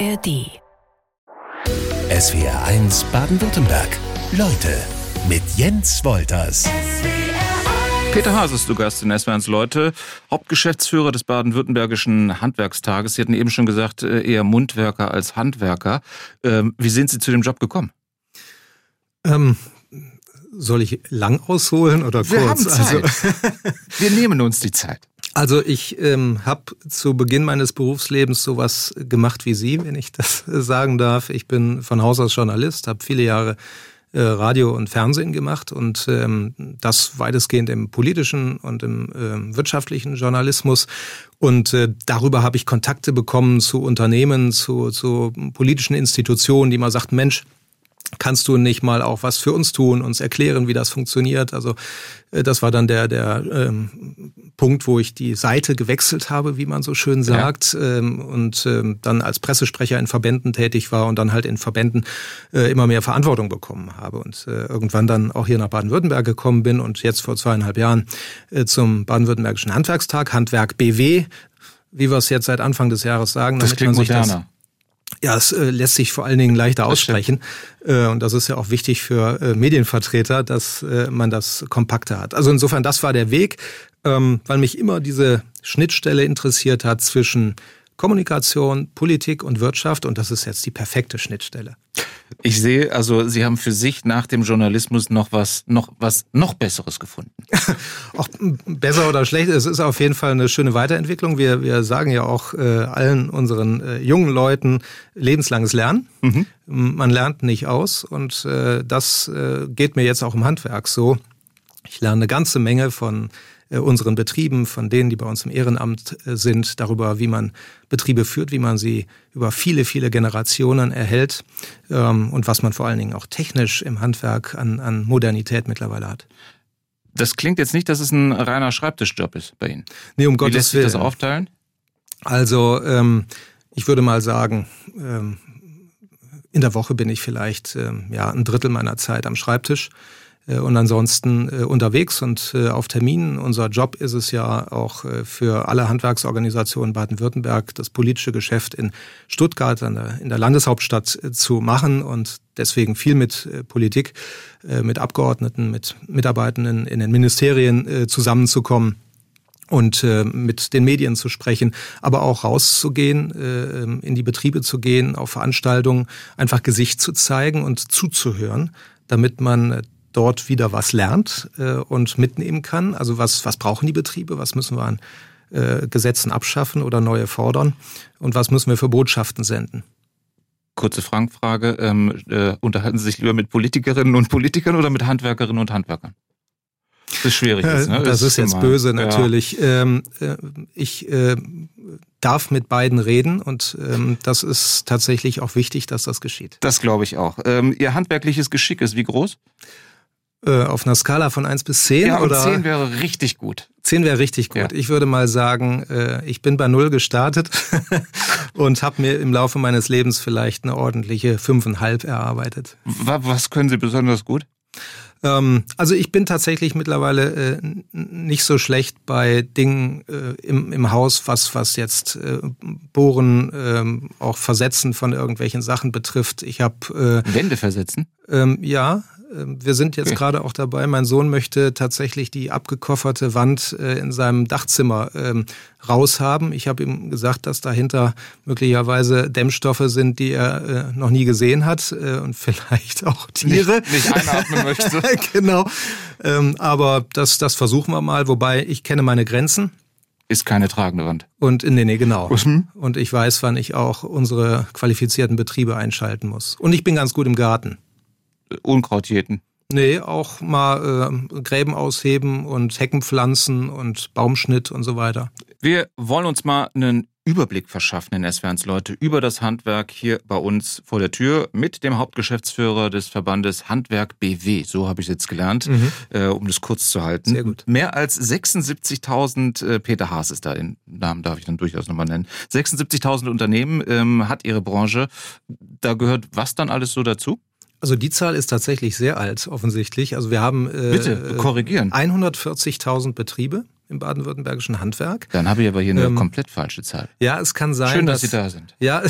ARD. SWR 1 Baden-Württemberg. Leute mit Jens Wolters. Peter Haas ist zu Gast in SWR1 Leute, Hauptgeschäftsführer des Baden-Württembergischen Handwerkstages. Sie hatten eben schon gesagt, äh, eher Mundwerker als Handwerker. Ähm, wie sind Sie zu dem Job gekommen? Ähm, soll ich lang ausholen oder kurz? Wir haben Zeit. Also, Wir nehmen uns die Zeit. Also ich ähm, habe zu Beginn meines Berufslebens sowas gemacht wie Sie, wenn ich das sagen darf. Ich bin von Haus aus Journalist, habe viele Jahre äh, Radio und Fernsehen gemacht und ähm, das weitestgehend im politischen und im ähm, wirtschaftlichen Journalismus. Und äh, darüber habe ich Kontakte bekommen zu Unternehmen, zu, zu politischen Institutionen, die mal sagten, Mensch, kannst du nicht mal auch was für uns tun, uns erklären, wie das funktioniert. Also äh, das war dann der, der ähm, Punkt, wo ich die Seite gewechselt habe, wie man so schön sagt, ähm, und ähm, dann als Pressesprecher in Verbänden tätig war und dann halt in Verbänden äh, immer mehr Verantwortung bekommen habe und äh, irgendwann dann auch hier nach Baden-Württemberg gekommen bin und jetzt vor zweieinhalb Jahren äh, zum Baden-Württembergischen Handwerkstag, Handwerk BW, wie wir es jetzt seit Anfang des Jahres sagen. Das damit klingt man sich das- moderner. Ja, es äh, lässt sich vor allen Dingen leichter aussprechen. Äh, und das ist ja auch wichtig für äh, Medienvertreter, dass äh, man das kompakter hat. Also insofern, das war der Weg, ähm, weil mich immer diese Schnittstelle interessiert hat zwischen Kommunikation, Politik und Wirtschaft. Und das ist jetzt die perfekte Schnittstelle. Ich sehe, also Sie haben für sich nach dem Journalismus noch was, noch was, noch Besseres gefunden. Auch besser oder schlecht, es ist auf jeden Fall eine schöne Weiterentwicklung. Wir, wir sagen ja auch äh, allen unseren äh, jungen Leuten lebenslanges Lernen. M, Man lernt nicht aus und äh, das äh, geht mir jetzt auch im Handwerk so. Ich lerne eine ganze Menge von unseren Betrieben, von denen, die bei uns im Ehrenamt äh, sind, darüber, wie man Betriebe führt, wie man sie über viele, viele Generationen erhält ähm, und was man vor allen Dingen auch technisch im Handwerk an, an Modernität mittlerweile hat. Das klingt jetzt nicht, dass es ein reiner Schreibtischjob ist bei Ihnen. Nee, um Wie Gottes lässt sich das aufteilen? Also ähm, ich würde mal sagen, ähm, in der Woche bin ich vielleicht ähm, ja ein Drittel meiner Zeit am Schreibtisch äh, und ansonsten äh, unterwegs und äh, auf Terminen. Unser Job ist es ja auch äh, für alle Handwerksorganisationen Baden-Württemberg das politische Geschäft in Stuttgart in der Landeshauptstadt äh, zu machen und deswegen viel mit äh, Politik, äh, mit Abgeordneten, mit Mitarbeitenden in den Ministerien äh, zusammenzukommen und äh, mit den Medien zu sprechen, aber auch rauszugehen, äh, in die Betriebe zu gehen, auf Veranstaltungen, einfach Gesicht zu zeigen und zuzuhören, damit man äh, dort wieder was lernt äh, und mitnehmen kann. Also was, was brauchen die Betriebe, was müssen wir an äh, Gesetzen abschaffen oder neue fordern und was müssen wir für Botschaften senden. Kurze Frankfrage. Ähm, äh, unterhalten Sie sich lieber mit Politikerinnen und Politikern oder mit Handwerkerinnen und Handwerkern? Das ist schwierig. Jetzt, ne? Das ist jetzt normal. böse Ja. natürlich. Ähm, äh, ich äh, darf mit beiden reden und ähm, das ist tatsächlich auch wichtig, dass das geschieht. Das glaube ich auch. Ähm, Ihr handwerkliches Geschick ist wie groß? Äh, auf einer Skala von 1 bis 10 Ja, oder 10 wäre richtig gut. 10 wäre richtig gut. Ja. Ich würde mal sagen, äh, ich bin bei Null gestartet und habe mir im Laufe meines Lebens vielleicht eine ordentliche 5,5 erarbeitet. Wa- Was können Sie besonders gut? Ähm, also ich bin tatsächlich mittlerweile äh, nicht so schlecht bei Dingen äh, im, im Haus, was, was jetzt äh, Bohren, ähm, auch Versetzen von irgendwelchen Sachen betrifft. Ich habe äh, Wände versetzen? ähm, ja, wir sind jetzt gerade auch dabei. Mein Sohn möchte tatsächlich die abgekofferte Wand äh, in seinem Dachzimmer ähm, raushaben. Ich habe ihm gesagt, dass dahinter möglicherweise Dämmstoffe sind, die er äh, noch nie gesehen hat äh, und vielleicht auch Tiere. Nicht, nicht einatmen möchte. genau. Ähm, aber das, das versuchen wir mal. Wobei ich kenne meine Grenzen. Ist keine tragende Wand. Und nee, nee, genau. Mhm. Und ich weiß, wann ich auch unsere qualifizierten Betriebe einschalten muss. Und ich bin ganz gut im Garten. Unkraut jäten. Nee, auch mal äh, Gräben ausheben und Hecken pflanzen und Baumschnitt und so weiter. Wir wollen uns mal einen Überblick verschaffen in SWRs Leute über das Handwerk hier bei uns vor der Tür mit dem Hauptgeschäftsführer des Verbandes Handwerk BW. So habe ich es jetzt gelernt, äh, um das kurz zu halten. Sehr gut. Mehr als 76.000, äh, Peter Haas ist da, den Namen darf ich dann durchaus nochmal nennen. 76.000 Unternehmen ähm, hat ihre Branche. Da gehört was dann alles so dazu? Also die Zahl ist tatsächlich sehr alt, offensichtlich. Also wir haben äh, Bitte, korrigieren. 140.000 Betriebe. im baden-württembergischen Handwerk. Dann habe ich aber hier eine ähm, komplett falsche Zahl. Ja, es kann sein. Schön, dass, dass Sie da sind. Ja,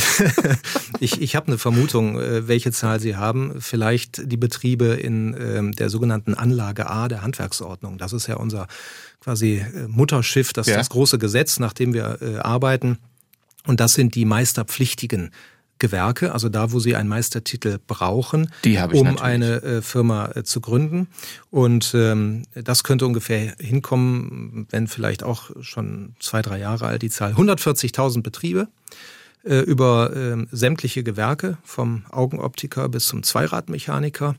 ich, ich habe eine Vermutung, äh, welche Zahl Sie haben. Vielleicht die Betriebe in ähm, der sogenannten Anlage A der Handwerksordnung. Das ist ja unser quasi äh, Mutterschiff, das ja. ist das große Gesetz, nach dem wir äh, arbeiten. Und das sind die meisterpflichtigen Gewerke, also da, wo sie einen Meistertitel brauchen, um eine äh, Firma äh, zu gründen. Und ähm, das könnte ungefähr hinkommen, wenn vielleicht auch schon zwei, drei Jahre alt die Zahl. 140.000 Betriebe äh, über äh, sämtliche Gewerke, vom Augenoptiker bis zum Zweiradmechaniker.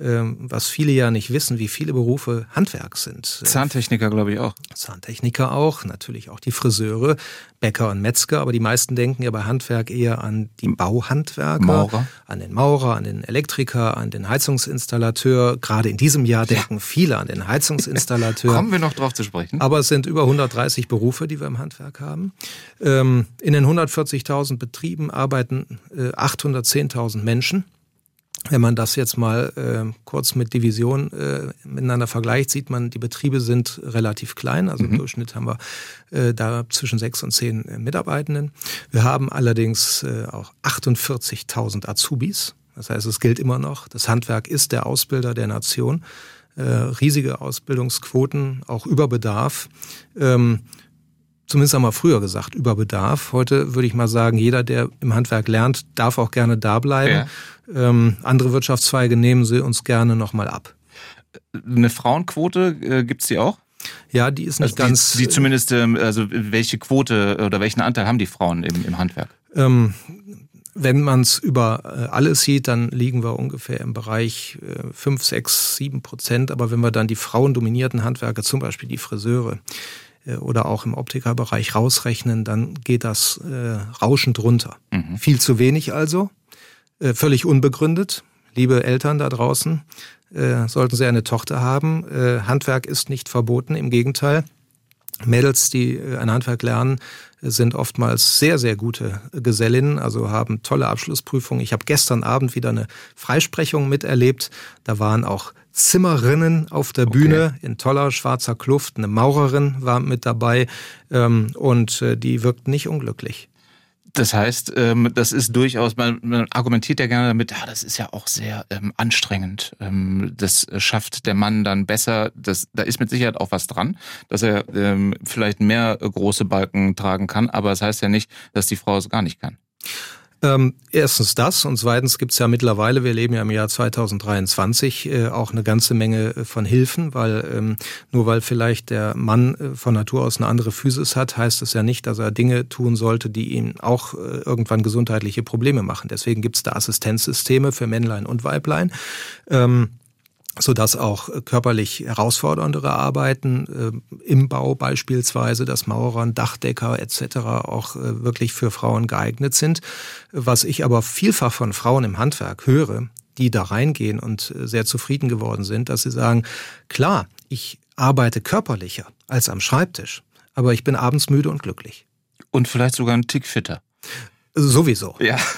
Ähm, was viele ja nicht wissen, wie viele Berufe Handwerk sind. Zahntechniker, glaube ich, auch. Zahntechniker auch, natürlich auch die Friseure, Bäcker und Metzger, aber die meisten denken ja bei Handwerk eher an die Bauhandwerker, Maurer. an den Maurer, an den Elektriker, an den Heizungsinstallateur. Gerade in diesem Jahr denken ja. viele an den Heizungsinstallateur. Kommen wir noch drauf zu sprechen. Aber es sind über 130 Berufe, die wir im Handwerk haben. Ähm, in den 140.000 Betrieben arbeiten 810.000 äh, Menschen. Wenn man das jetzt mal äh, kurz mit Division äh, miteinander vergleicht, sieht man, die Betriebe sind relativ klein. Also mhm. im Durchschnitt haben wir äh, da zwischen sechs und zehn äh, Mitarbeitenden. Wir haben allerdings äh, auch 48.000 Azubis. Das heißt, es gilt immer noch, das Handwerk ist der Ausbilder der Nation. Äh, riesige Ausbildungsquoten, auch über Bedarf. Ähm, zumindest einmal früher gesagt, über Bedarf. Heute würde ich mal sagen, jeder, der im Handwerk lernt, darf auch gerne da bleiben. Ja. Ähm, andere Wirtschaftszweige nehmen sie uns gerne nochmal ab. Eine Frauenquote äh, gibt es die auch? Ja, die ist nicht also ganz. Die, zumindest, ähm, also welche Quote oder welchen Anteil haben die Frauen im, im Handwerk? Ähm, wenn man es über äh, alles sieht, dann liegen wir ungefähr im Bereich äh, 5, 6, 7 Prozent. Aber wenn wir dann die frauendominierten Handwerke, zum Beispiel die Friseure, oder auch im Optikerbereich rausrechnen, dann geht das äh, rauschend runter. Mhm. Viel zu wenig also, äh, völlig unbegründet. Liebe Eltern da draußen, äh, sollten Sie eine Tochter haben. Äh, Handwerk ist nicht verboten, im Gegenteil. Mädels, die äh, ein Handwerk lernen, sind oftmals sehr, sehr gute Gesellinnen, also haben tolle Abschlussprüfungen. Ich habe gestern Abend wieder eine Freisprechung miterlebt. Da waren auch Zimmerinnen auf der Bühne okay. in toller schwarzer Kluft. Eine Maurerin war mit dabei ähm, und äh, die wirkt nicht unglücklich. Das heißt, ähm, das ist durchaus, man, man argumentiert ja gerne damit, ja, das ist ja auch sehr ähm, anstrengend. Ähm, das schafft der Mann dann besser. Das, da ist mit Sicherheit auch was dran, dass er ähm, vielleicht mehr große Balken tragen kann, aber es das heißt ja nicht, dass die Frau es gar nicht kann. Ähm, erstens das und zweitens gibt es ja mittlerweile, wir leben ja im Jahr 2023, äh, auch eine ganze Menge äh, von Hilfen, weil ähm, nur weil vielleicht der Mann äh, von Natur aus eine andere Physis hat, heißt es ja nicht, dass er Dinge tun sollte, die ihm auch äh, irgendwann gesundheitliche Probleme machen. Deswegen gibt es da Assistenzsysteme für Männlein und Weiblein. Ähm, so dass auch körperlich herausforderndere Arbeiten äh, im Bau beispielsweise, das Maurern, Dachdecker etc. auch äh, wirklich für Frauen geeignet sind. Was ich aber vielfach von Frauen im Handwerk höre, die da reingehen und äh, sehr zufrieden geworden sind, dass sie sagen, klar, ich arbeite körperlicher als am Schreibtisch, aber ich bin abends müde und glücklich. Und vielleicht sogar ein Tick fitter. Sowieso. Ja.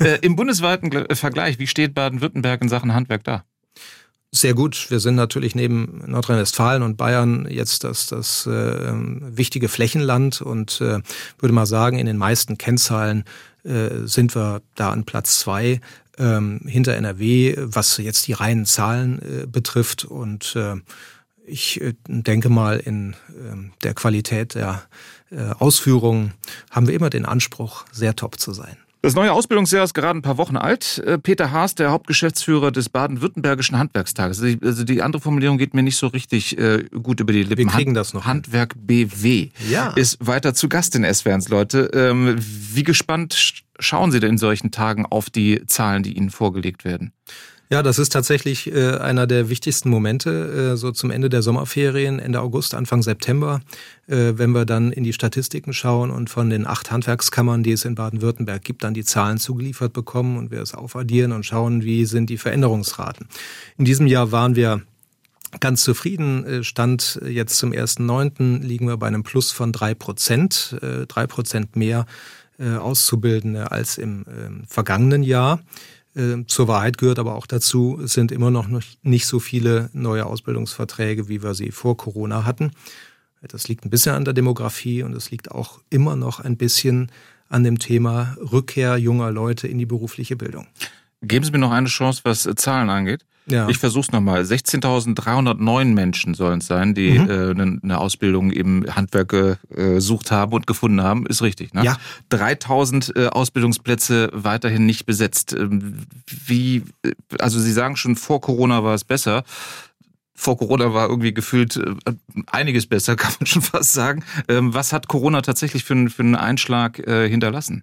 Äh, Im bundesweiten Vergleich, wie steht Baden-Württemberg in Sachen Handwerk da? Sehr gut. Wir sind natürlich neben Nordrhein-Westfalen und Bayern jetzt das, das äh, wichtige Flächenland und äh, würde mal sagen, in den meisten Kennzahlen äh, sind wir da an Platz zwei ähm, hinter NRW, was jetzt die reinen Zahlen äh, betrifft. Und äh, ich äh, denke mal, in äh, der Qualität der äh, Ausführungen haben wir immer den Anspruch, sehr top zu sein. Das neue Ausbildungsjahr ist gerade ein paar Wochen alt. Äh, Peter Haas, der Hauptgeschäftsführer des Baden-Württembergischen Handwerkstages. Also, also die andere Formulierung geht mir nicht so richtig äh, gut über die Lippen. Wir kriegen das noch. Handwerk BW ja. ist weiter zu Gast in SWRs, Leute. Ähm, wie gespannt schauen Sie denn in solchen Tagen auf die Zahlen, die Ihnen vorgelegt werden? Ja, das ist tatsächlich äh, einer der wichtigsten Momente, äh, so zum Ende der Sommerferien, Ende August, Anfang September, äh, wenn wir dann in die Statistiken schauen und von den acht Handwerkskammern, die es in Baden-Württemberg gibt, dann die Zahlen zugeliefert bekommen und wir es aufaddieren und schauen, wie sind die Veränderungsraten. In diesem Jahr waren wir ganz zufrieden. Äh, Stand jetzt zum 1.9. liegen wir bei einem Plus von drei Prozent, äh, drei Prozent mehr äh, Auszubildende als im ähm, vergangenen Jahr. Ähm, zur Wahrheit gehört aber auch dazu, es sind immer noch nicht so viele neue Ausbildungsverträge, wie wir sie vor Corona hatten. Das liegt ein bisschen an der Demografie und es liegt auch immer noch ein bisschen an dem Thema Rückkehr junger Leute in die berufliche Bildung. Geben Sie mir noch eine Chance, was Zahlen angeht. Ja. Ich versuch's nochmal. 16.309 Menschen sollen es sein, die mhm. äh, eine Ausbildung im Handwerk gesucht haben und gefunden haben. Ist richtig, ne? Ja. 3.000 äh, Ausbildungsplätze weiterhin nicht besetzt. Ähm, wie, äh, also Sie sagen schon, vor Corona war es besser vor Corona war irgendwie gefühlt äh, einiges besser, kann man schon fast sagen. Ähm, was hat Corona tatsächlich für, für einen Einschlag äh, hinterlassen?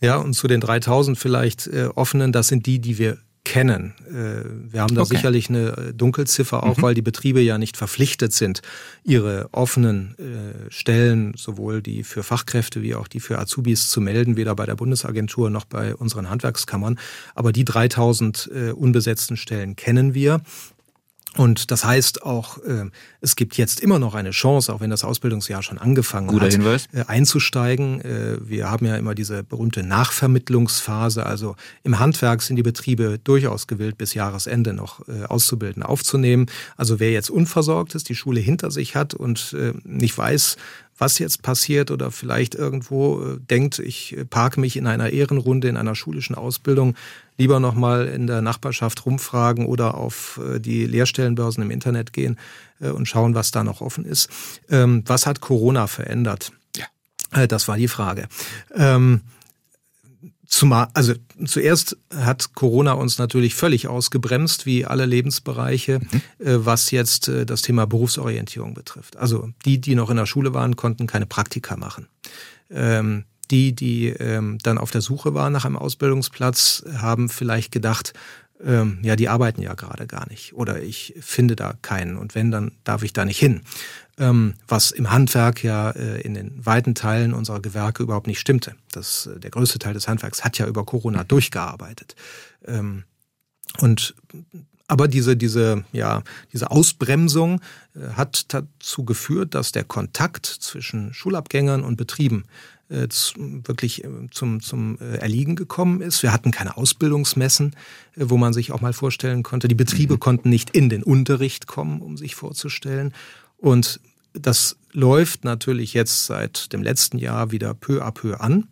Ja, und zu den 3000 vielleicht äh, offenen, das sind die, die wir kennen. Äh, wir haben da okay. sicherlich eine äh, Dunkelziffer auch, mhm. weil die Betriebe ja nicht verpflichtet sind, ihre offenen äh, Stellen, sowohl die für Fachkräfte wie auch die für Azubis zu melden, weder bei der Bundesagentur noch bei unseren Handwerkskammern. Aber die 3000 unbesetzten Stellen kennen wir. Und das heißt auch, äh, es gibt jetzt immer noch eine Chance, auch wenn das Ausbildungsjahr schon angefangen Guter hat, Hinweis. Äh, einzusteigen. Äh, wir haben ja immer diese berühmte Nachvermittlungsphase. Also im Handwerk sind die Betriebe durchaus gewillt, bis Jahresende noch auszubilden, aufzunehmen. Also wer jetzt unversorgt ist, die Schule hinter sich hat und nicht weiß, was jetzt passiert oder vielleicht irgendwo äh, denkt, ich äh, parke mich in einer Ehrenrunde in einer schulischen Ausbildung, lieber nochmal in der Nachbarschaft rumfragen oder auf äh, die Lehrstellenbörsen im Internet gehen und schauen, was da noch offen ist. Ähm, was hat Corona verändert? Ja. Das war die Frage. Ähm, Zumal, also zuerst hat Corona uns natürlich völlig ausgebremst, wie alle Lebensbereiche, mhm. Äh, was jetzt äh, das Thema Berufsorientierung betrifft. Also die, die noch in der Schule waren, konnten keine Praktika machen. Ähm, die, die ähm, dann auf der Suche waren nach einem Ausbildungsplatz, haben vielleicht gedacht, ähm, ja, die arbeiten ja gerade gar nicht oder ich finde da keinen und wenn, dann darf ich da nicht hin. Ähm, was im Handwerk ja äh, in den weiten Teilen unserer Gewerke überhaupt nicht stimmte. Das, äh, der größte Teil des Handwerks hat ja über Corona durchgearbeitet. Ähm, und aber diese, diese, ja, diese Ausbremsung äh, hat dazu geführt, dass der Kontakt zwischen Schulabgängern und Betrieben äh, wirklich äh, zum, zum äh, Erliegen gekommen ist. Wir hatten keine Ausbildungsmessen, wo man sich auch mal vorstellen konnte. Die Betriebe mhm. konnten nicht in den Unterricht kommen, um sich vorzustellen. Und das läuft natürlich jetzt seit dem letzten Jahr wieder peu à peu an.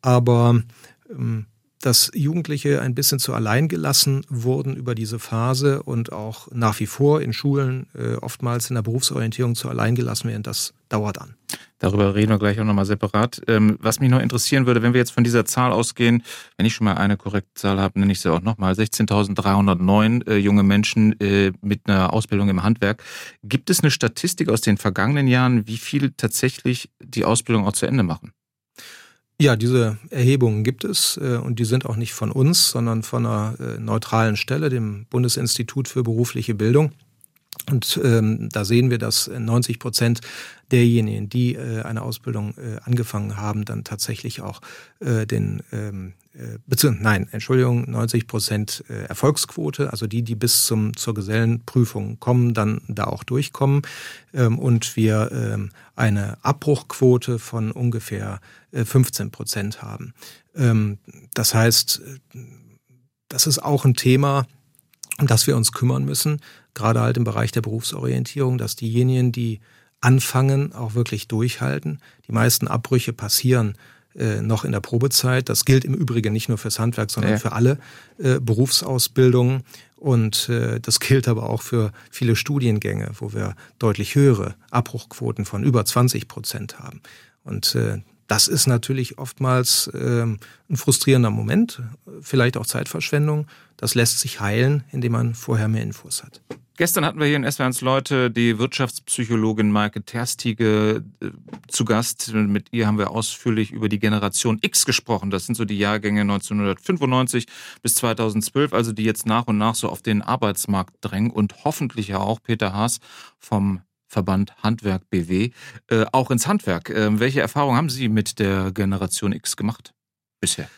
Aber ähm, dass Jugendliche ein bisschen zu allein gelassen wurden über diese Phase und auch nach wie vor in Schulen äh, oftmals in der Berufsorientierung zu allein gelassen werden, das dauert an. Darüber reden wir gleich auch nochmal separat. Ähm, was mich noch interessieren würde, wenn wir jetzt von dieser Zahl ausgehen, wenn ich schon mal eine korrekte Zahl habe, nenne ich sie auch nochmal, 16.309 äh, junge Menschen äh, mit einer Ausbildung im Handwerk. Gibt es eine Statistik aus den vergangenen Jahren, wie viele tatsächlich die Ausbildung auch zu Ende machen? Ja, diese Erhebungen gibt es äh, und die sind auch nicht von uns, sondern von einer äh, neutralen Stelle, dem Bundesinstitut für berufliche Bildung. Und ähm, da sehen wir, dass 90 Prozent derjenigen, die äh, eine Ausbildung äh, angefangen haben, dann tatsächlich auch äh, den ähm, äh, beziehungsweise nein, Entschuldigung, 90 Prozent äh, Erfolgsquote, also die, die bis zum zur Gesellenprüfung kommen, dann da auch durchkommen ähm, und wir ähm, eine Abbruchquote von ungefähr 15 äh, Prozent haben. Ähm, das heißt, das ist auch ein Thema, um das wir uns kümmern müssen, gerade halt im Bereich der Berufsorientierung, dass diejenigen, die anfangen, auch wirklich durchhalten. Die meisten Abbrüche passieren äh, noch in der Probezeit. Das gilt im Übrigen nicht nur fürs Handwerk, sondern ja. für alle äh, Berufsausbildungen. Und äh, das gilt aber auch für viele Studiengänge, wo wir deutlich höhere Abbruchquoten von über 20 Prozent haben. Und äh, das ist natürlich oftmals ähm, ein frustrierender Moment, vielleicht auch Zeitverschwendung. Das lässt sich heilen, indem man vorher mehr Infos hat. Gestern hatten wir hier in SWRs Leute die Wirtschaftspsychologin Maike Terstige äh, zu Gast. Mit ihr haben wir ausführlich über die Generation X gesprochen. Das sind so die Jahrgänge 1995 bis 2012, also die jetzt nach und nach so auf den Arbeitsmarkt drängen und hoffentlich ja auch Peter Haas vom Verband Handwerk BW, äh, auch ins Handwerk. Äh, welche Erfahrungen haben Sie mit der Generation X gemacht bisher?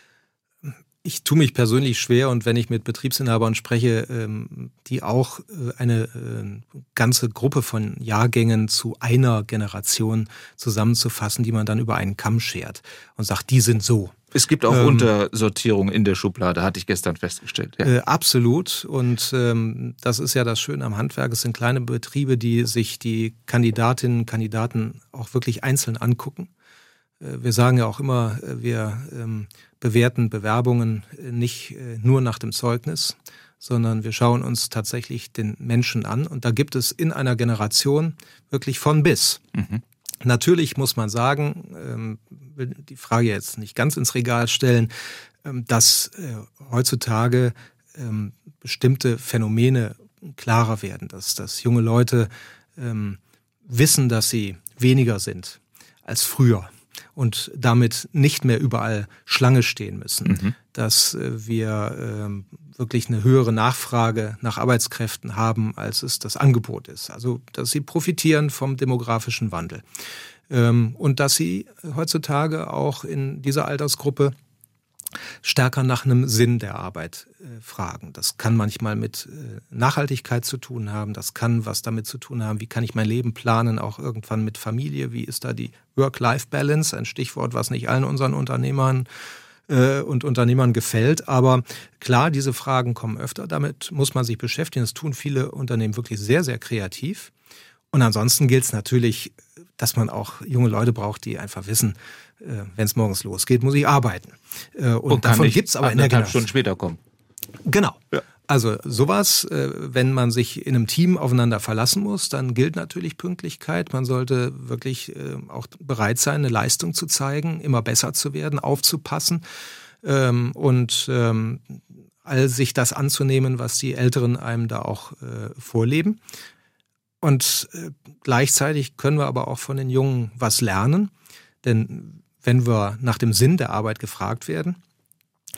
Ich tue mich persönlich schwer und wenn ich mit Betriebsinhabern spreche, ähm, die auch äh, eine äh, ganze Gruppe von Jahrgängen zu einer Generation zusammenzufassen, die man dann über einen Kamm schert und sagt, die sind so Es gibt auch ähm, Untersortierung in der Schublade, hatte ich gestern festgestellt. Ja. Äh, absolut. Und ähm, das ist ja das Schöne am Handwerk. Es sind kleine Betriebe, die sich die Kandidatinnen und Kandidaten auch wirklich einzeln angucken. Äh, wir sagen ja auch immer, wir ähm, bewerten Bewerbungen äh, nicht äh, nur nach dem Zeugnis, sondern wir schauen uns tatsächlich den Menschen an. Und da gibt es in einer Generation wirklich von bis. Mhm. Natürlich muss man sagen, ähm, will die Frage jetzt nicht ganz ins Regal stellen, ähm, dass äh, heutzutage ähm, bestimmte Phänomene klarer werden, dass, dass junge Leute wissen, dass sie weniger sind als früher und damit nicht mehr überall Schlange stehen müssen, mhm. dass äh, wir ähm, wirklich eine höhere Nachfrage nach Arbeitskräften haben, als es das Angebot ist. Also, dass sie profitieren vom demografischen Wandel. Ähm, und dass sie heutzutage auch in dieser Altersgruppe stärker nach einem Sinn der Arbeit äh, fragen. Das kann manchmal mit äh, Nachhaltigkeit zu tun haben, das kann was damit zu tun haben, wie kann ich mein Leben planen, auch irgendwann mit Familie, wie ist da die Work-Life-Balance, ein Stichwort, was nicht allen unseren Unternehmern äh, und Unternehmern gefällt. Aber klar, diese Fragen kommen öfter, damit muss man sich beschäftigen. Das tun viele Unternehmen wirklich sehr, sehr kreativ. Und ansonsten gilt es natürlich, dass man auch junge Leute braucht, die einfach wissen, wenn es morgens losgeht, muss ich arbeiten. Äh, und, und davon gibt es aber in der Generation. Stunden später kommen. Genau. Ja. Also sowas, äh, wenn man sich in einem Team aufeinander verlassen muss, dann gilt natürlich Pünktlichkeit. Man sollte wirklich auch bereit sein, eine Leistung zu zeigen, immer besser zu werden, aufzupassen ähm, und ähm, all sich das anzunehmen, was die Älteren einem da auch vorleben. Und gleichzeitig können wir aber auch von den Jungen was lernen. Denn wenn wir nach dem Sinn der Arbeit gefragt werden,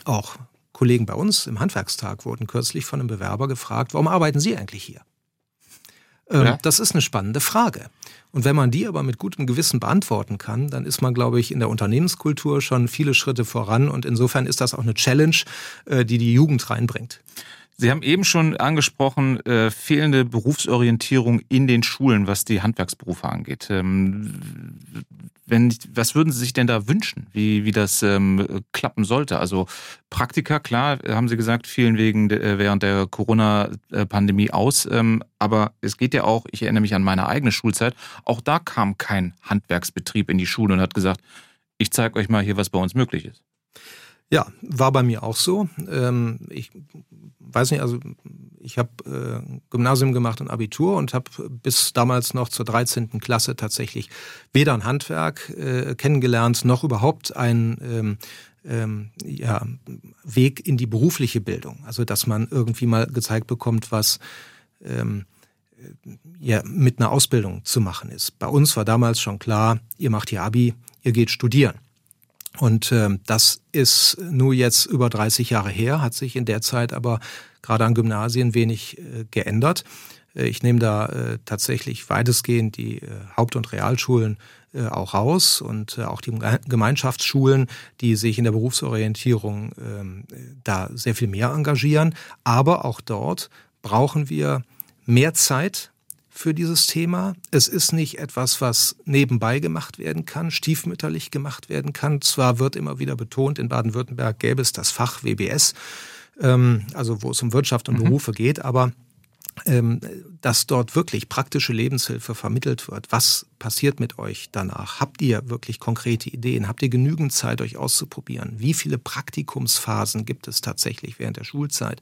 auch Kollegen bei uns im Handwerkstag wurden kürzlich von einem Bewerber gefragt, warum arbeiten Sie eigentlich hier? Ähm, ja. Das ist eine spannende Frage. Und wenn man die aber mit gutem Gewissen beantworten kann, dann ist man, glaube ich, in der Unternehmenskultur schon viele Schritte voran. Und insofern ist das auch eine Challenge, äh, die die Jugend reinbringt. Sie haben eben schon angesprochen, äh, fehlende Berufsorientierung in den Schulen, was die Handwerksberufe angeht. Ähm, wenn, was würden Sie sich denn da wünschen, wie, wie das ähm, klappen sollte? Also Praktika, klar, haben Sie gesagt, fielen wegen äh, während der Corona-Pandemie aus. Ähm, aber es geht ja auch, ich erinnere mich an meine eigene Schulzeit, auch da kam kein Handwerksbetrieb in die Schule und hat gesagt, ich zeige euch mal hier, was bei uns möglich ist. Ja, war bei mir auch so. Ähm, ich weiß nicht, also ich habe äh, Gymnasium gemacht und Abitur und habe bis damals noch zur 13. Klasse tatsächlich weder ein Handwerk äh, kennengelernt, noch überhaupt ein ähm, ähm, ja, Weg in die berufliche Bildung. Also dass man irgendwie mal gezeigt bekommt, was ähm, ja, mit einer Ausbildung zu machen ist. Bei uns war damals schon klar, ihr macht hier Abi, ihr geht studieren. Und äh, das ist nur jetzt über 30 Jahre her, hat sich in der Zeit aber gerade an Gymnasien wenig äh, geändert. Äh, ich nehme da äh, tatsächlich weitestgehend die äh, Haupt- und Realschulen äh, auch raus und äh, auch die Gemeinschaftsschulen, die sich in der Berufsorientierung ähm, da sehr viel mehr engagieren. Aber auch dort brauchen wir mehr Zeit für dieses Thema. Es ist nicht etwas, was nebenbei gemacht werden kann, stiefmütterlich gemacht werden kann. Zwar wird immer wieder betont, in Baden-Württemberg gäbe es das Fach WBS, ähm, also wo es um Wirtschaft und mhm. Berufe geht, aber ähm, dass dort wirklich praktische Lebenshilfe vermittelt wird. Was passiert mit euch danach? Habt ihr wirklich konkrete Ideen? Habt ihr genügend Zeit, euch auszuprobieren? Wie viele Praktikumsphasen gibt es tatsächlich während der Schulzeit?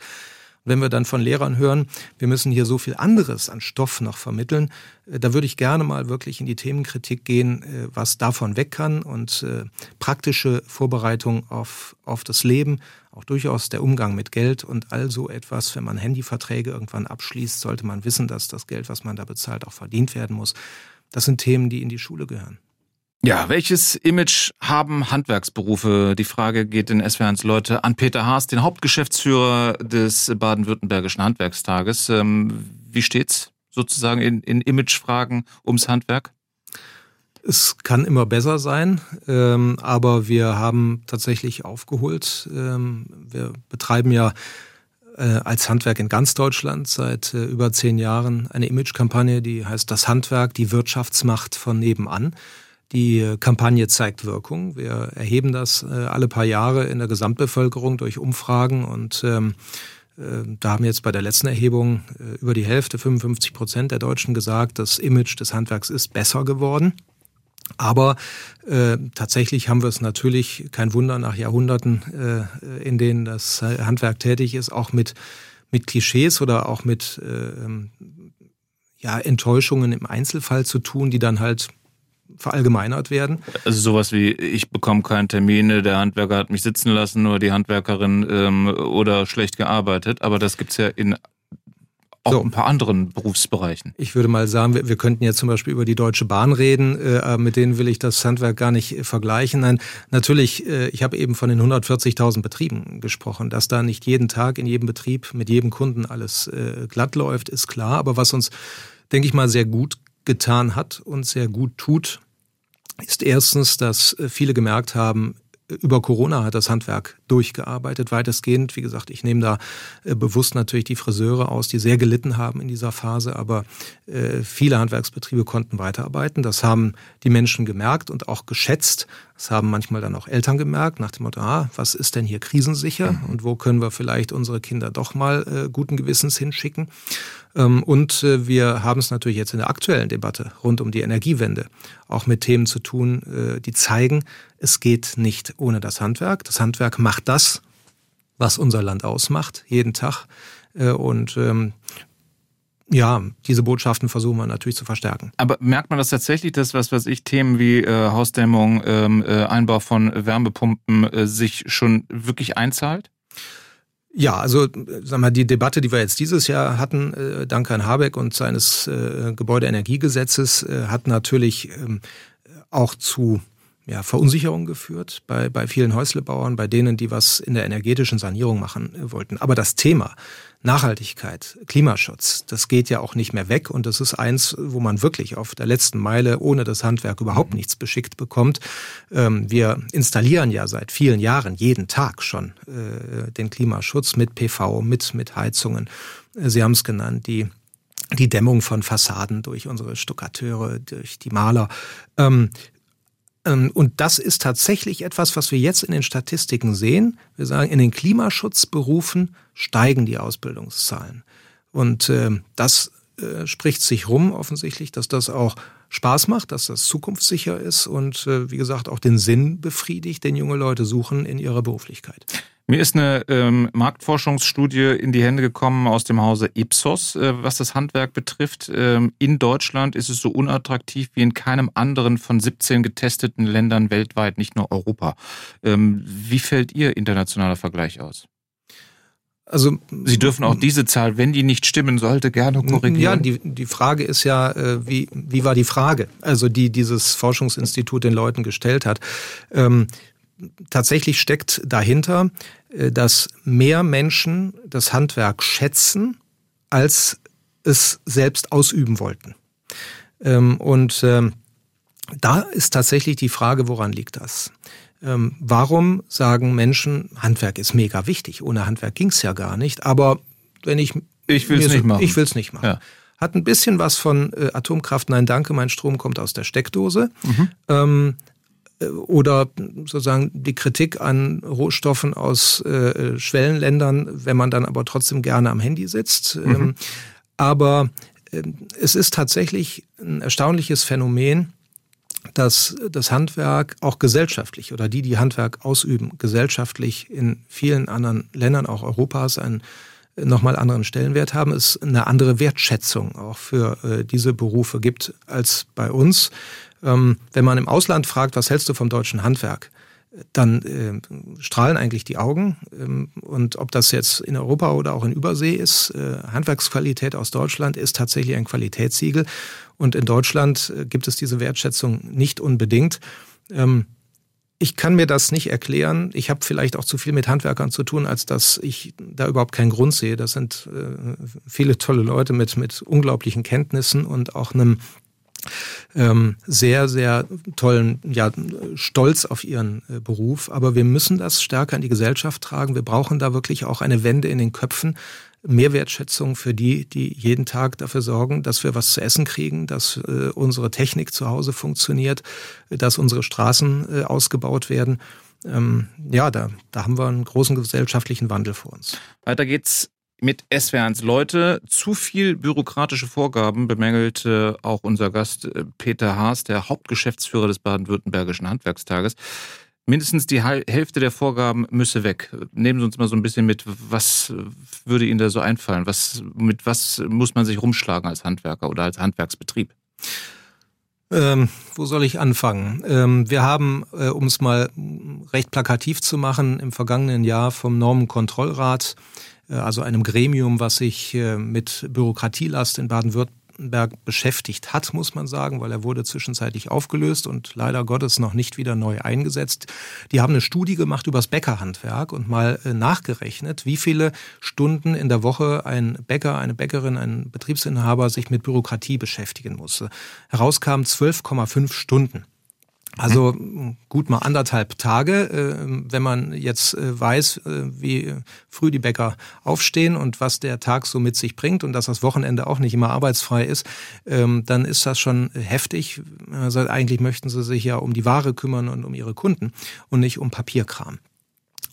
Wenn wir dann von Lehrern hören, wir müssen hier so viel anderes an Stoff noch vermitteln, äh, da würde ich gerne mal wirklich in die Themenkritik gehen, äh, was davon weg kann und äh, praktische Vorbereitung auf, auf das Leben, auch durchaus der Umgang mit Geld und all so etwas. Wenn man Handyverträge irgendwann abschließt, sollte man wissen, dass das Geld, was man da bezahlt, auch verdient werden muss. Das sind Themen, die in die Schule gehören. Ja, welches Image haben Handwerksberufe? Die Frage geht in SWRs Leute an Peter Haas, den Hauptgeschäftsführer des Baden-Württembergischen Handwerkstages. Ähm, wie steht's sozusagen in, in Imagefragen ums Handwerk? Es kann immer besser sein, ähm, aber wir haben tatsächlich aufgeholt. Ähm, wir betreiben ja äh, als Handwerk in ganz Deutschland seit äh, über zehn Jahren eine Imagekampagne, die heißt Das Handwerk, die Wirtschaftsmacht von nebenan. Die Kampagne zeigt Wirkung. Wir erheben das äh, alle paar Jahre in der Gesamtbevölkerung durch Umfragen und ähm, äh, da haben jetzt bei der letzten Erhebung äh, über die Hälfte, 55 Prozent der Deutschen gesagt, das Image des Handwerks ist besser geworden. Aber äh, tatsächlich haben wir es natürlich, kein Wunder, nach Jahrhunderten, äh, in denen das Handwerk tätig ist, auch mit, mit Klischees oder auch mit äh, ja, Enttäuschungen im Einzelfall zu tun, die dann halt verallgemeinert werden. Also sowas wie, ich bekomme keine Termine, der Handwerker hat mich sitzen lassen oder die Handwerkerin ähm, oder schlecht gearbeitet, aber das gibt's ja in auch so. ein paar anderen Berufsbereichen. Ich würde mal sagen, wir, wir könnten jetzt zum Beispiel über die Deutsche Bahn reden, äh, mit denen will ich das Handwerk gar nicht äh, vergleichen. Nein, natürlich, äh, ich habe eben von den 140.000 Betrieben gesprochen. Dass da nicht jeden Tag in jedem Betrieb mit jedem Kunden alles äh, glatt läuft, ist klar. Aber was uns, denke ich mal, sehr gut getan hat und sehr gut tut, ist erstens, dass äh, viele gemerkt haben, über Corona hat das Handwerk durchgearbeitet, weitestgehend. Wie gesagt, ich nehme da äh, bewusst natürlich die Friseure aus, die sehr gelitten haben in dieser Phase, aber äh, viele Handwerksbetriebe konnten weiterarbeiten. Das haben die Menschen gemerkt und auch geschätzt. Das haben manchmal dann auch Eltern gemerkt, nach dem Motto, ah, was ist denn hier krisensicher mhm. und wo können wir vielleicht unsere Kinder doch mal äh, guten Gewissens hinschicken. Ähm, und wir haben es natürlich jetzt in der aktuellen Debatte rund um die Energiewende auch mit Themen zu tun, die zeigen, es geht nicht ohne das Handwerk. Das Handwerk macht das, was unser Land ausmacht, jeden Tag. Äh, und ähm, ja, diese Botschaften versuchen wir natürlich zu verstärken. Aber merkt man das tatsächlich, dass was weiß ich, Themen wie äh, Hausdämmung, ähm, äh, Einbau von Wärmepumpen äh, sich schon wirklich einzahlt? Ja, also sagen wir, die Debatte, die wir jetzt dieses Jahr hatten, äh, dank Herrn Habeck und seines äh, Gebäudeenergiegesetzes, äh, hat natürlich ähm, auch zu ja, Verunsicherung geführt bei, bei vielen Häuslebauern, bei denen, die was in der energetischen Sanierung machen äh, wollten. Aber das Thema Nachhaltigkeit, Klimaschutz, das geht ja auch nicht mehr weg und das ist eins, wo man wirklich auf der letzten Meile ohne das Handwerk überhaupt nichts beschickt bekommt. Ähm, wir installieren ja seit vielen Jahren jeden Tag schon äh, den Klimaschutz mit PV, mit, mit Heizungen. Äh, Sie haben es genannt, die die Dämmung von Fassaden durch unsere Stuckateure, durch die Maler. Ähm, und das ist tatsächlich etwas, was wir jetzt in den Statistiken sehen. Wir sagen, in den Klimaschutzberufen steigen die Ausbildungszahlen. Und äh, das äh, spricht sich rum offensichtlich, dass das auch Spaß macht, dass das zukunftssicher ist und äh, wie gesagt auch den Sinn befriedigt, den junge Leute suchen in ihrer Beruflichkeit. Mir ist eine ähm, Marktforschungsstudie in die Hände gekommen aus dem Hause Ipsos, äh, was das Handwerk betrifft. Ähm, in Deutschland ist es so unattraktiv wie in keinem anderen von 17 getesteten Ländern weltweit, nicht nur Europa. Ähm, wie fällt Ihr internationaler Vergleich aus? Also Sie dürfen auch diese Zahl, wenn die nicht stimmen sollte, gerne korrigieren. Ja, die, die Frage ist ja, äh, wie, wie war die Frage, also die dieses Forschungsinstitut den Leuten gestellt hat. Tatsächlich steckt dahinter, äh, dass mehr Menschen das Handwerk schätzen, als es selbst ausüben wollten. Ähm, und ähm, da ist tatsächlich die Frage, woran liegt das? Ähm, warum sagen Menschen, Handwerk ist mega wichtig, ohne Handwerk ging's ja gar nicht, aber wenn ich... Ich will's nicht machen. Ich will's nicht machen. Ja. Hat ein bisschen was von äh, Atomkraft, nein danke, mein Strom kommt aus der Steckdose. Mhm. Ähm, äh, oder sozusagen die Kritik an Rohstoffen aus äh, Schwellenländern, wenn man dann aber trotzdem gerne am Handy sitzt. Mhm. Ähm, aber äh, es ist tatsächlich ein erstaunliches Phänomen, dass das Handwerk auch gesellschaftlich oder die, die Handwerk ausüben, gesellschaftlich in vielen anderen Ländern, auch Europas, einen nochmal anderen Stellenwert haben, es eine andere Wertschätzung auch für äh, diese Berufe gibt als bei uns. Ähm, wenn man im Ausland fragt, was hältst du vom deutschen Handwerk, dann äh, strahlen eigentlich die Augen. Ähm, und ob das jetzt in Europa oder auch in Übersee ist, äh, Handwerksqualität aus Deutschland ist tatsächlich ein Qualitätssiegel. Und in Deutschland äh, gibt es diese Wertschätzung nicht unbedingt. Ähm, ich kann mir das nicht erklären. Ich habe vielleicht auch zu viel mit Handwerkern zu tun, als dass ich da überhaupt keinen Grund sehe. Das sind äh, viele tolle Leute mit, mit unglaublichen Kenntnissen und auch einem ähm, sehr, sehr tollen, ja, Stolz auf ihren äh, Beruf. Aber wir müssen das stärker in die Gesellschaft tragen. Wir brauchen da wirklich auch eine Wende in den Köpfen. Mehr Wertschätzung für die, die jeden Tag dafür sorgen, dass wir was zu essen kriegen, dass äh, unsere Technik zu Hause funktioniert, dass unsere Straßen äh, ausgebaut werden. Ähm, ja, da, da haben wir einen großen gesellschaftlichen Wandel vor uns. Weiter geht's mit SWR1 Leute. Zu viel bürokratische Vorgaben bemängelte auch unser Gast äh, Peter Haas, der Hauptgeschäftsführer des Baden-Württembergischen Handwerkstages. Mindestens die Hälfte der Vorgaben müsse weg. Nehmen Sie uns mal so ein bisschen mit, was würde Ihnen da so einfallen? Was, mit was muss man sich rumschlagen als Handwerker oder als Handwerksbetrieb? Ähm, wo soll ich anfangen? Ähm, wir haben, äh, um es mal recht plakativ zu machen, im vergangenen Jahr vom Normenkontrollrat äh, also einem Gremium, was sich äh, mit Bürokratielast in Baden-Württemberg beschäftigt hat, muss man sagen, weil er wurde zwischenzeitlich aufgelöst und leider Gottes noch nicht wieder neu eingesetzt. Die haben eine Studie gemacht über das Bäckerhandwerk und mal äh, nachgerechnet, wie viele Stunden in der Woche ein Bäcker, eine Bäckerin, ein Betriebsinhaber sich mit Bürokratie beschäftigen musste. Herauskam 12,5 Stunden. Also gut mal anderthalb Tage, äh, wenn man jetzt äh, weiß, äh, wie früh die Bäcker aufstehen und was der Tag so mit sich bringt und dass das Wochenende auch nicht immer arbeitsfrei ist, ähm, dann ist das schon heftig. Also eigentlich möchten sie sich ja um die Ware kümmern und um ihre Kunden und nicht um Papierkram.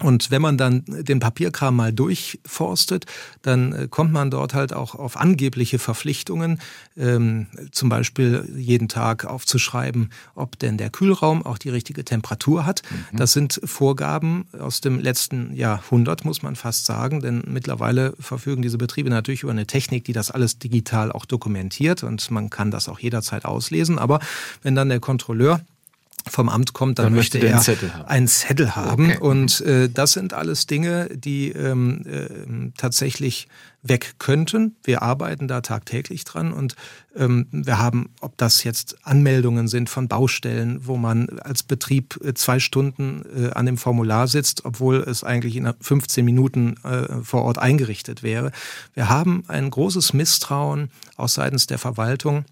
Und wenn man dann den Papierkram mal durchforstet, dann äh, kommt man dort halt auch auf angebliche Verpflichtungen, ähm, zum Beispiel jeden Tag aufzuschreiben, ob denn der Kühlraum auch die richtige Temperatur hat. Mhm. Das sind Vorgaben aus dem letzten Jahrhundert, muss man fast sagen, denn mittlerweile verfügen diese Betriebe natürlich über eine Technik, die das alles digital auch dokumentiert und man kann das auch jederzeit auslesen. Aber wenn dann der Kontrolleur vom Amt kommt, dann, dann möchte er einen Zettel haben. Einen Zettel haben. Okay. Und äh, das sind alles Dinge, die ähm, äh, tatsächlich weg könnten. Wir arbeiten da tagtäglich dran und ähm, wir haben, ob das jetzt Anmeldungen sind von Baustellen, wo man als Betrieb äh, zwei Stunden äh, an dem Formular sitzt, obwohl es eigentlich in 15 Minuten äh, vor Ort eingerichtet wäre. Wir haben ein großes Misstrauen auch seitens der Verwaltung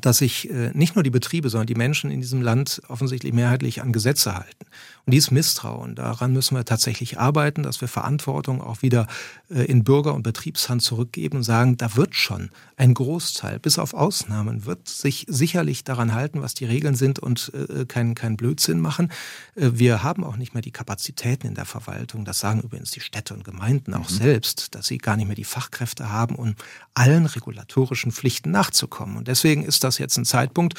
dass sich äh, nicht nur die Betriebe, sondern die Menschen in diesem Land offensichtlich mehrheitlich an Gesetze halten. Und dieses Misstrauen, daran müssen wir tatsächlich arbeiten, dass wir Verantwortung auch wieder äh, in Bürger- und Betriebshand zurückgeben und sagen, da wird schon ein Großteil, bis auf Ausnahmen, wird sich sicherlich daran halten, was die Regeln sind und äh, keinen kein Blödsinn machen. Äh, wir haben auch nicht mehr die Kapazitäten in der Verwaltung. Das sagen übrigens die Städte und Gemeinden auch mhm. selbst, dass sie gar nicht mehr die Fachkräfte haben, um allen regulatorischen Pflichten nachzukommen. Und deswegen ist das jetzt ein Zeitpunkt,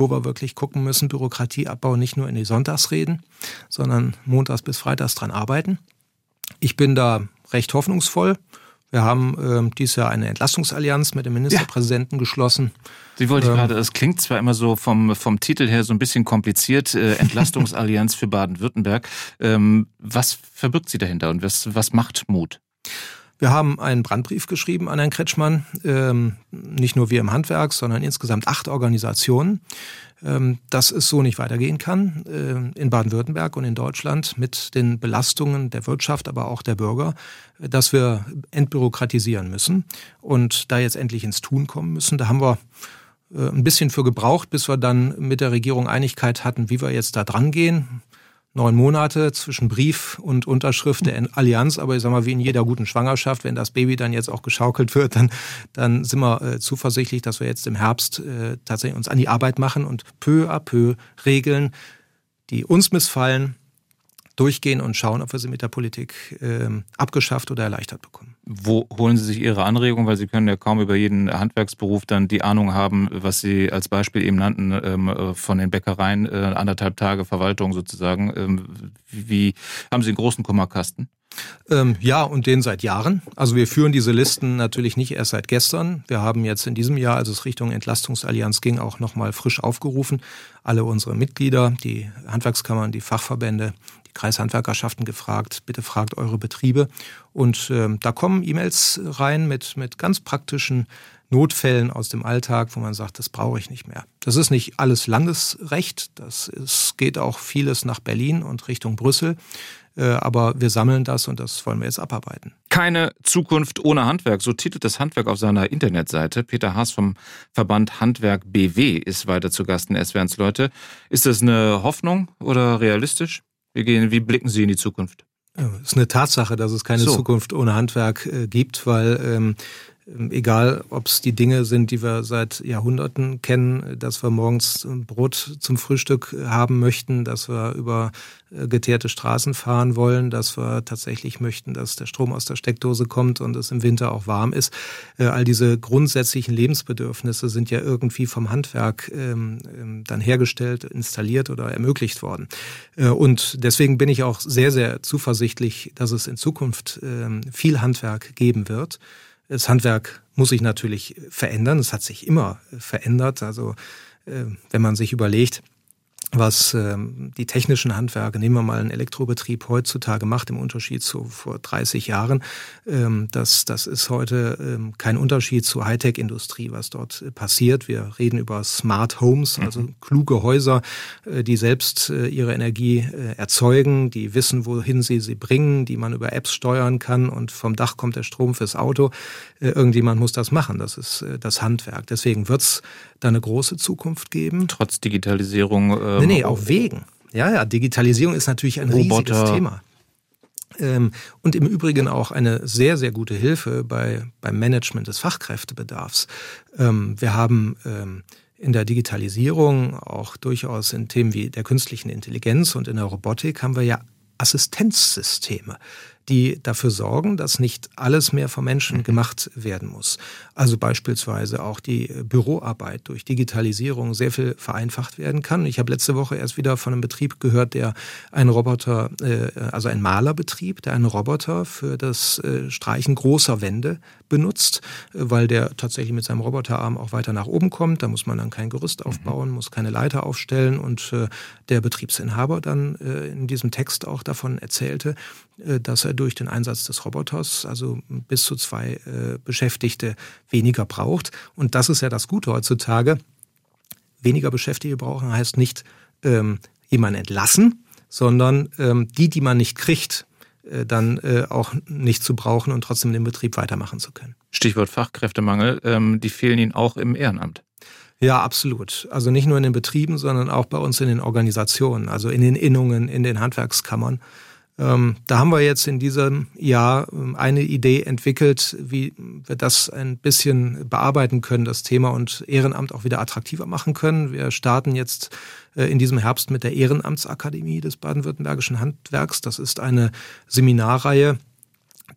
wo wir wirklich gucken müssen, Bürokratieabbau nicht nur in die Sonntagsreden, sondern montags bis freitags dran arbeiten. Ich bin da recht hoffnungsvoll. Wir haben äh, dieses Jahr eine Entlastungsallianz mit dem Ministerpräsidenten ja. geschlossen. Sie wollte ähm, gerade, es klingt zwar immer so vom, vom Titel her so ein bisschen kompliziert, äh, Entlastungsallianz für Baden-Württemberg. Ähm, was verbirgt sie dahinter und was, was macht Mut? Wir haben einen Brandbrief geschrieben an Herrn Kretschmann, ähm, nicht nur wir im Handwerk, sondern insgesamt acht Organisationen, ähm, dass es so nicht weitergehen kann äh, in Baden-Württemberg und in Deutschland mit den Belastungen der Wirtschaft, aber auch der Bürger, dass wir entbürokratisieren müssen und da jetzt endlich ins Tun kommen müssen. Da haben wir äh, ein bisschen für gebraucht, bis wir dann mit der Regierung Einigkeit hatten, wie wir jetzt da dran gehen neun Monate zwischen Brief und Unterschrift der Allianz, aber ich sag mal, wie in jeder guten Schwangerschaft, wenn das Baby dann jetzt auch geschaukelt wird, dann, dann sind wir äh, zuversichtlich, dass wir jetzt im Herbst äh, tatsächlich uns an die Arbeit machen und peu à peu Regeln, die uns missfallen, durchgehen und schauen, ob wir sie mit der Politik ähm, abgeschafft oder erleichtert bekommen. Wo holen Sie sich Ihre Anregungen? Weil Sie können ja kaum über jeden Handwerksberuf dann die Ahnung haben, was Sie als Beispiel eben nannten, ähm, äh, von den Bäckereien, äh, anderthalb Tage Verwaltung sozusagen. Ähm, wie haben Sie einen großen Kummerkasten? Ähm, ja, und den seit Jahren. Also wir führen diese Listen natürlich nicht erst seit gestern. Wir haben jetzt in diesem Jahr, als es Richtung Entlastungsallianz ging, auch nochmal frisch aufgerufen, alle unsere Mitglieder, die Handwerkskammern, die Fachverbände, die Kreishandwerkerschaften gefragt, bitte fragt eure Betriebe. Und äh, da kommen E-Mails rein mit, mit ganz praktischen Notfällen aus dem Alltag, wo man sagt, das brauche ich nicht mehr. Das ist nicht alles Landesrecht, das ist, geht auch vieles nach Berlin und Richtung Brüssel. Äh, aber wir sammeln das und das wollen wir jetzt abarbeiten. Keine Zukunft ohne Handwerk, so titelt das Handwerk auf seiner Internetseite. Peter Haas vom Verband Handwerk BW ist weiter zu Gast in S-Werns Leute. Ist das eine Hoffnung oder realistisch? Wie, gehen, wie blicken Sie in die Zukunft? Es ist eine Tatsache, dass es keine so. Zukunft ohne Handwerk äh, gibt, weil ähm, ähm, egal, ob es die Dinge sind, die wir seit Jahrhunderten kennen, dass wir morgens Brot zum Frühstück haben möchten, dass wir über äh, geteerte Straßen fahren wollen, dass wir tatsächlich möchten, dass der Strom aus der Steckdose kommt und es im Winter auch warm ist. Äh, all diese grundsätzlichen Lebensbedürfnisse sind ja irgendwie vom Handwerk ähm, ähm, dann hergestellt, installiert oder ermöglicht worden. Äh, und deswegen bin ich auch sehr, sehr zuversichtlich, dass es in Zukunft viel Handwerk geben wird. Das Handwerk muss sich natürlich verändern. Es hat sich immer verändert. Also äh, wenn man sich überlegt, was ähm, die technischen Handwerke, nehmen wir mal einen Elektrobetrieb heutzutage macht, im Unterschied zu vor 30 Jahren, ähm, das, das ist heute ähm, kein Unterschied zur Hightech-Industrie, was dort äh, passiert. Wir reden über Smart Homes, mhm. also kluge Häuser, äh, die selbst äh, ihre Energie äh, erzeugen, die wissen, wohin sie sie bringen, die man über Apps steuern kann und vom Dach kommt der Strom fürs Auto. Äh, irgendjemand muss das machen, das ist äh, das Handwerk. Deswegen wird's da eine große Zukunft geben. Trotz Digitalisierung. Ähm, nee, nee, auch wegen. Ja, ja, Digitalisierung ist natürlich ein Roboter. riesiges Thema. Ähm, und im Übrigen auch eine sehr, sehr gute Hilfe bei, beim Management des Fachkräftebedarfs. Ähm, wir haben ähm, in der Digitalisierung, auch durchaus in Themen wie der künstlichen Intelligenz und in der Robotik, haben wir ja Assistenzsysteme die dafür sorgen, dass nicht alles mehr vom Menschen mhm. gemacht werden muss. Also beispielsweise auch die Büroarbeit durch Digitalisierung sehr viel vereinfacht werden kann. Ich habe letzte Woche erst wieder von einem Betrieb gehört, der einen Roboter, äh, also ein Malerbetrieb, der einen Roboter für das äh, Streichen großer Wände benutzt, weil der tatsächlich mit seinem Roboterarm auch weiter nach oben kommt. Da muss man dann kein Gerüst mhm. aufbauen, muss keine Leiter aufstellen und äh, der Betriebsinhaber dann in diesem Text auch davon erzählte, dass er durch den Einsatz des Roboters also bis zu zwei äh, Beschäftigte weniger braucht. Und das ist ja das Gute heutzutage. Weniger Beschäftigte brauchen heißt nicht ähm, jemanden entlassen, sondern ähm, die, die man nicht kriegt, äh, dann äh, auch nicht zu brauchen und trotzdem den Betrieb weitermachen zu können. Stichwort Fachkräftemangel, ähm, die fehlen Ihnen auch im Ehrenamt. Ja, absolut. Also nicht nur in den Betrieben, sondern auch bei uns in den Organisationen, also in den Innungen, in den Handwerkskammern. Ähm, da haben wir jetzt in diesem Jahr ähm, eine Idee entwickelt, wie wir das ein bisschen bearbeiten können, das Thema und Ehrenamt auch wieder attraktiver machen können. Wir starten jetzt äh, in diesem Herbst mit der Ehrenamtsakademie des baden-württembergischen Handwerks. Das ist eine Seminarreihe,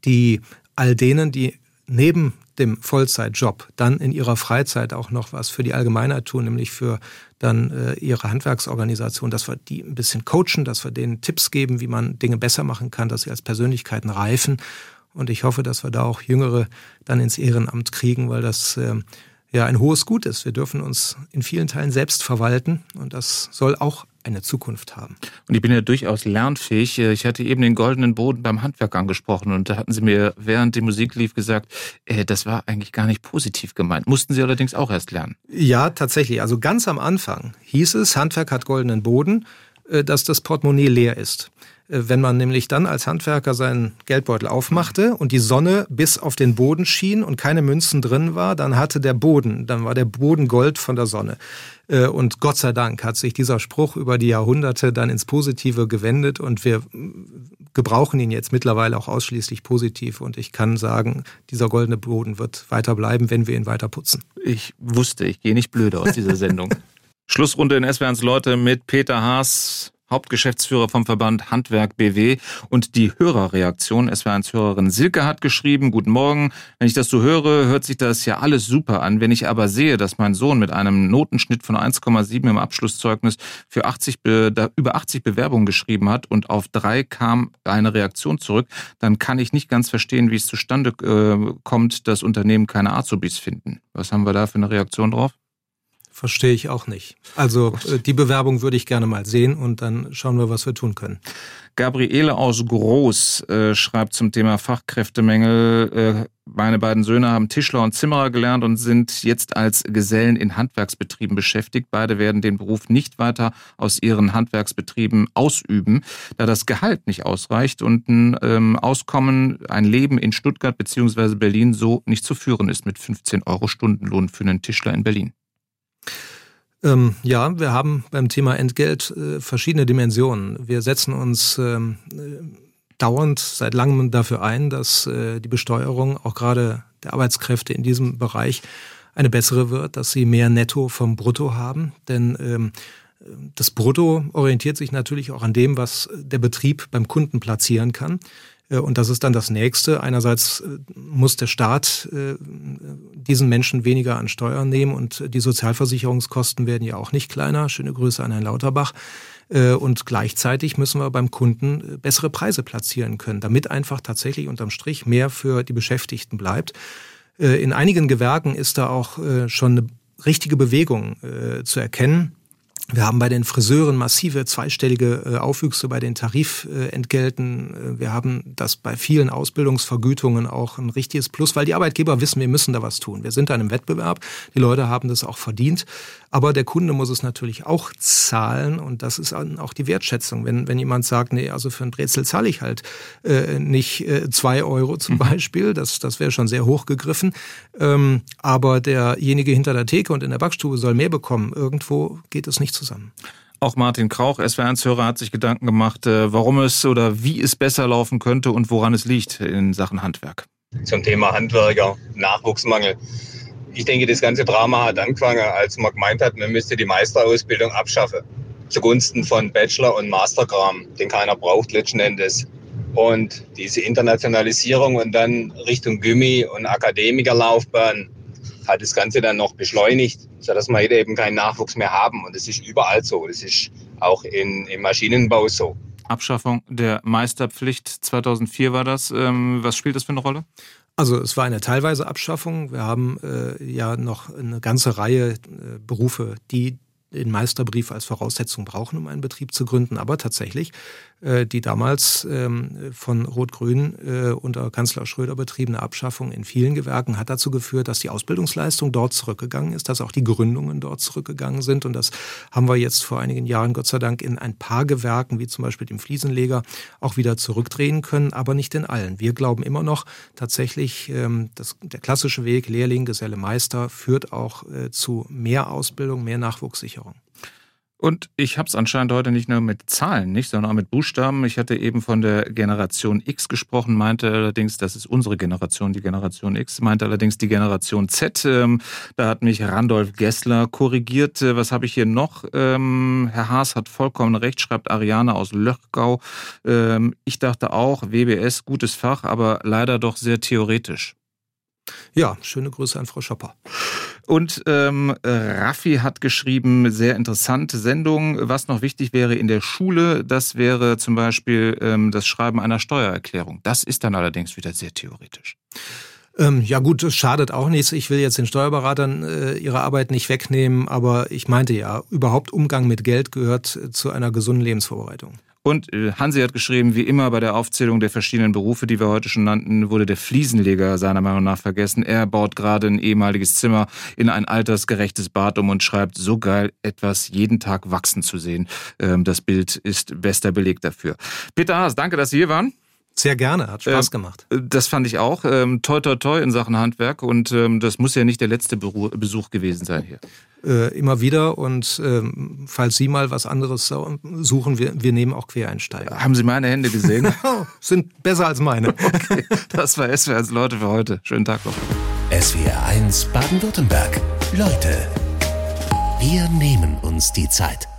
die all denen, die neben dem Vollzeitjob dann in ihrer Freizeit auch noch was für die Allgemeinheit tun, nämlich für dann äh, ihre Handwerksorganisation, dass wir die ein bisschen coachen, dass wir denen Tipps geben, wie man Dinge besser machen kann, dass sie als Persönlichkeiten reifen. Und ich hoffe, dass wir da auch Jüngere dann ins Ehrenamt kriegen, weil das äh, ja ein hohes Gut ist. Wir dürfen uns in vielen Teilen selbst verwalten und das soll auch eine Zukunft haben. Und ich bin ja durchaus lernfähig. Ich hatte eben den goldenen Boden beim Handwerk angesprochen und da hatten Sie mir während die Musik lief gesagt, äh, das war eigentlich gar nicht positiv gemeint. Mussten Sie allerdings auch erst lernen. Ja, tatsächlich. Also ganz am Anfang hieß es, Handwerk hat goldenen Boden, äh, dass das Portemonnaie leer ist. Äh, wenn man nämlich dann als Handwerker seinen Geldbeutel aufmachte und die Sonne bis auf den Boden schien und keine Münzen drin war, dann hatte der Boden, dann war der Boden Gold von der Sonne. Äh, und Gott sei Dank hat sich dieser Spruch über die Jahrhunderte dann ins Positive gewendet und wir gebrauchen ihn jetzt mittlerweile auch ausschließlich positiv. Und ich kann sagen, dieser goldene Boden wird weiter bleiben, wenn wir ihn weiter putzen. Ich wusste, ich gehe nicht blöde aus dieser Sendung. Schlussrunde in SWRs Leute mit Peter Haas, Hauptgeschäftsführer vom Verband Handwerk BW. Und die Hörerreaktion, es war 1 Hörerin Silke hat geschrieben, guten Morgen, wenn ich das so höre, hört sich das ja alles super an. Wenn ich aber sehe, dass mein Sohn mit einem Notenschnitt von 1,7 im Abschlusszeugnis für 80, über 80 Bewerbungen geschrieben hat und auf drei kam eine Reaktion zurück, dann kann ich nicht ganz verstehen, wie es zustande äh, kommt, dass Unternehmen keine Azubis finden. Was haben wir da für eine Reaktion drauf? Verstehe ich auch nicht. Also äh, die Bewerbung würde ich gerne mal sehen und dann schauen wir, was wir tun können. Gabriele aus Groß äh, schreibt zum Thema Fachkräftemängel. Äh, meine beiden Söhne haben Tischler und Zimmerer gelernt und sind jetzt als Gesellen in Handwerksbetrieben beschäftigt. Beide werden den Beruf nicht weiter aus ihren Handwerksbetrieben ausüben, da das Gehalt nicht ausreicht und ein ähm, Auskommen, ein Leben in Stuttgart bzw. Berlin so nicht zu führen ist mit 15 Euro Stundenlohn für einen Tischler in Berlin. Ähm, ja, wir haben beim Thema Entgelt äh, verschiedene Dimensionen. Wir setzen uns ähm, äh, dauernd seit langem dafür ein, dass äh, die Besteuerung auch gerade der Arbeitskräfte in diesem Bereich eine bessere wird, dass sie mehr Netto vom Brutto haben. Denn ähm, das Brutto orientiert sich natürlich auch an dem, was der Betrieb beim Kunden platzieren kann. Äh, und das ist dann das Nächste. Einerseits äh, muss der Staat äh, diesen Menschen weniger an Steuern nehmen und die Sozialversicherungskosten werden ja auch nicht kleiner. Schöne Grüße an Herrn Lauterbach. Und gleichzeitig müssen wir beim Kunden bessere Preise platzieren können, damit einfach tatsächlich unterm Strich mehr für die Beschäftigten bleibt. In einigen Gewerken ist da auch schon eine richtige Bewegung zu erkennen. Wir haben bei den Friseuren massive zweistellige äh, Aufwüchse bei den Tarifentgelten. Äh, wir haben das bei vielen Ausbildungsvergütungen auch ein richtiges Plus, weil die Arbeitgeber wissen, wir müssen da was tun. Wir sind da im Wettbewerb. Die Leute haben das auch verdient. Aber der Kunde muss es natürlich auch zahlen und das ist auch die Wertschätzung. Wenn, wenn jemand sagt, nee, also für ein Brezel zahle ich halt äh, nicht äh, zwei Euro zum mhm. Beispiel, das, das wäre schon sehr hoch gegriffen. Ähm, aber derjenige hinter der Theke und in der Backstube soll mehr bekommen. Irgendwo geht es nicht zusammen. Auch Martin Krauch, SWR1-Hörer, hat sich Gedanken gemacht, äh, warum es oder wie es besser laufen könnte und woran es liegt in Sachen Handwerk. Zum Thema Handwerker, Nachwuchsmangel. Ich denke, das ganze Drama hat angefangen, als man gemeint hat, man müsste die Meisterausbildung abschaffen. Zugunsten von Bachelor- und Masterkram, den keiner braucht letzten Endes. Und diese Internationalisierung und dann Richtung Gummi- und Akademikerlaufbahn hat das Ganze dann noch beschleunigt, sodass wir heute eben keinen Nachwuchs mehr haben. Und das ist überall so. Das ist auch in, im Maschinenbau so. Abschaffung der Meisterpflicht 2004 war das. Ähm, was spielt das für eine Rolle? Also es war eine teilweise Abschaffung. Wir haben äh, ja noch eine ganze Reihe äh, Berufe, die den Meisterbrief als Voraussetzung brauchen, um einen Betrieb zu gründen. Aber tatsächlich die damals ähm, von Rot-Grün äh, unter Kanzler Schröder betriebene Abschaffung in vielen Gewerken hat dazu geführt, dass die Ausbildungsleistung dort zurückgegangen ist, dass auch die Gründungen dort zurückgegangen sind. Und das haben wir jetzt vor einigen Jahren Gott sei Dank in ein paar Gewerken, wie zum Beispiel dem Fliesenleger, auch wieder zurückdrehen können, aber nicht in allen. Wir glauben immer noch tatsächlich, ähm, dass der klassische Weg Lehrling, Geselle, Meister führt auch äh, zu mehr Ausbildung, mehr Nachwuchssicherung. Und ich habe es anscheinend heute nicht nur mit Zahlen, nicht, sondern auch mit Buchstaben. Ich hatte eben von der Generation X gesprochen, meinte allerdings, das ist unsere Generation, die Generation X, meinte allerdings die Generation Z. Ähm, da hat mich Randolph Gessler korrigiert. Äh, was habe ich hier noch? Ähm, Herr Haas hat vollkommen recht, schreibt Ariane aus Löchgau. Ähm, ich dachte auch, WBS, gutes Fach, aber leider doch sehr theoretisch. Ja, schöne Grüße an Frau Schopper. Und ähm, Raffi hat geschrieben, sehr interessante Sendung. Was noch wichtig wäre in der Schule, das wäre zum Beispiel ähm, das Schreiben einer Steuererklärung. Das ist dann allerdings wieder sehr theoretisch. Ähm, ja gut, das schadet auch nichts. Ich will jetzt den Steuerberatern äh, ihre Arbeit nicht wegnehmen, aber ich meinte ja, überhaupt Umgang mit Geld gehört zu einer gesunden Lebensvorbereitung. Und äh, Hansi hat geschrieben, wie immer bei der Aufzählung der verschiedenen Berufe, die wir heute schon nannten, wurde der Fliesenleger seiner Meinung nach vergessen. Er baut gerade ein ehemaliges Zimmer in ein altersgerechtes Bad um und schreibt, so geil, etwas jeden Tag wachsen zu sehen. Ähm, das Bild ist bester Beleg dafür. Peter Haas, danke, dass Sie hier waren. Sehr gerne, hat Spaß gemacht. Äh, das fand ich auch. Ähm, toi, toi, toi in Sachen Handwerk. Und ähm, das muss ja nicht der letzte Besuch gewesen sein hier. Äh, immer wieder. Und ähm, falls Sie mal was anderes suchen, wir, wir nehmen auch Quereinsteiger. Haben Sie meine Hände gesehen? Sind besser als meine. okay. Das war SWR 1 Leute für heute. Schönen Tag noch. SWR 1 Baden-Württemberg. Leute, wir nehmen uns die Zeit.